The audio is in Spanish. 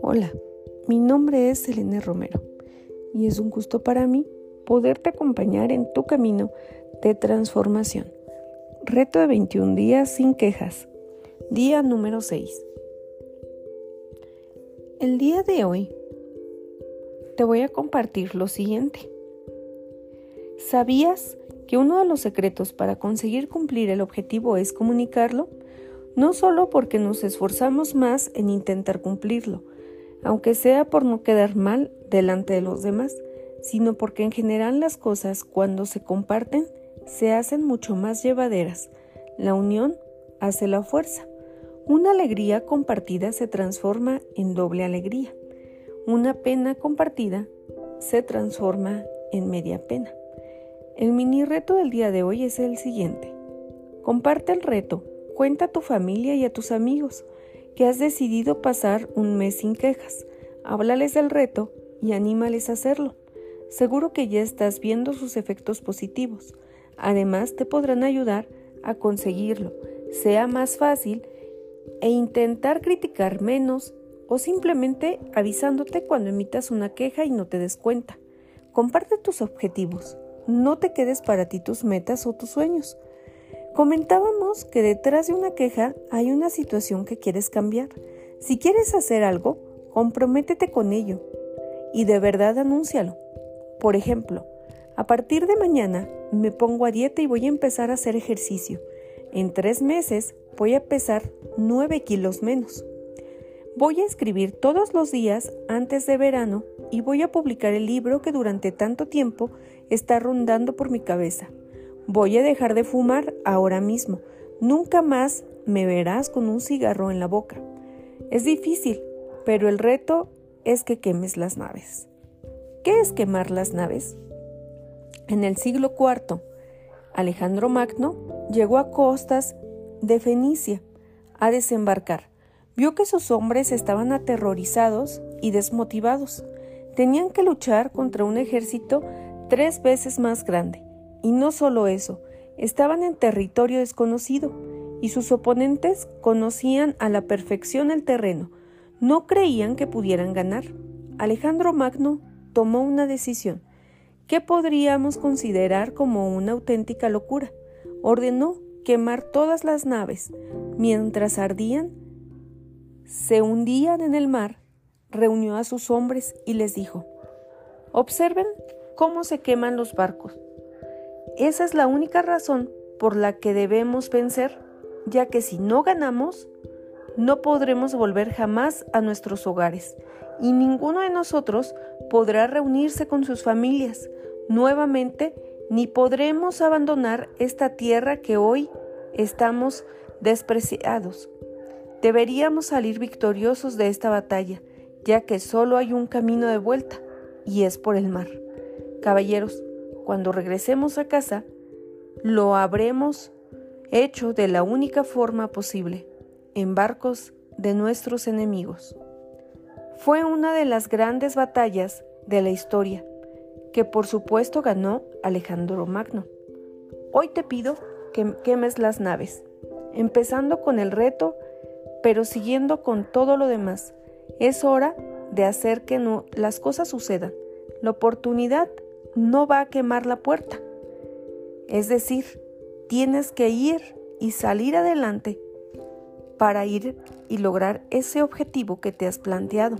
Hola, mi nombre es Elena Romero y es un gusto para mí poderte acompañar en tu camino de transformación. Reto de 21 días sin quejas. Día número 6. El día de hoy te voy a compartir lo siguiente. ¿Sabías que uno de los secretos para conseguir cumplir el objetivo es comunicarlo? No solo porque nos esforzamos más en intentar cumplirlo, aunque sea por no quedar mal delante de los demás, sino porque en general las cosas cuando se comparten se hacen mucho más llevaderas. La unión hace la fuerza. Una alegría compartida se transforma en doble alegría. Una pena compartida se transforma en media pena. El mini reto del día de hoy es el siguiente. Comparte el reto, cuenta a tu familia y a tus amigos que has decidido pasar un mes sin quejas. Háblales del reto y anímales a hacerlo. Seguro que ya estás viendo sus efectos positivos. Además, te podrán ayudar a conseguirlo. Sea más fácil e intentar criticar menos o simplemente avisándote cuando emitas una queja y no te des cuenta. Comparte tus objetivos. No te quedes para ti tus metas o tus sueños. Comentábamos que detrás de una queja hay una situación que quieres cambiar. Si quieres hacer algo, comprométete con ello y de verdad anúncialo. Por ejemplo, a partir de mañana me pongo a dieta y voy a empezar a hacer ejercicio. En tres meses voy a pesar 9 kilos menos. Voy a escribir todos los días antes de verano y voy a publicar el libro que durante tanto tiempo está rondando por mi cabeza. Voy a dejar de fumar ahora mismo. Nunca más me verás con un cigarro en la boca. Es difícil, pero el reto es que quemes las naves. ¿Qué es quemar las naves? En el siglo IV, Alejandro Magno llegó a costas de Fenicia a desembarcar. Vio que sus hombres estaban aterrorizados y desmotivados. Tenían que luchar contra un ejército tres veces más grande. Y no solo eso, estaban en territorio desconocido y sus oponentes conocían a la perfección el terreno. No creían que pudieran ganar. Alejandro Magno tomó una decisión que podríamos considerar como una auténtica locura. Ordenó quemar todas las naves. Mientras ardían, se hundían en el mar, reunió a sus hombres y les dijo, Observen cómo se queman los barcos. Esa es la única razón por la que debemos vencer, ya que si no ganamos, no podremos volver jamás a nuestros hogares y ninguno de nosotros podrá reunirse con sus familias nuevamente, ni podremos abandonar esta tierra que hoy estamos despreciados. Deberíamos salir victoriosos de esta batalla, ya que solo hay un camino de vuelta, y es por el mar. Caballeros, cuando regresemos a casa, lo habremos hecho de la única forma posible, en barcos de nuestros enemigos. Fue una de las grandes batallas de la historia, que por supuesto ganó Alejandro Magno. Hoy te pido que quemes las naves, empezando con el reto, pero siguiendo con todo lo demás. Es hora de hacer que no, las cosas sucedan. La oportunidad no va a quemar la puerta. Es decir, tienes que ir y salir adelante para ir y lograr ese objetivo que te has planteado.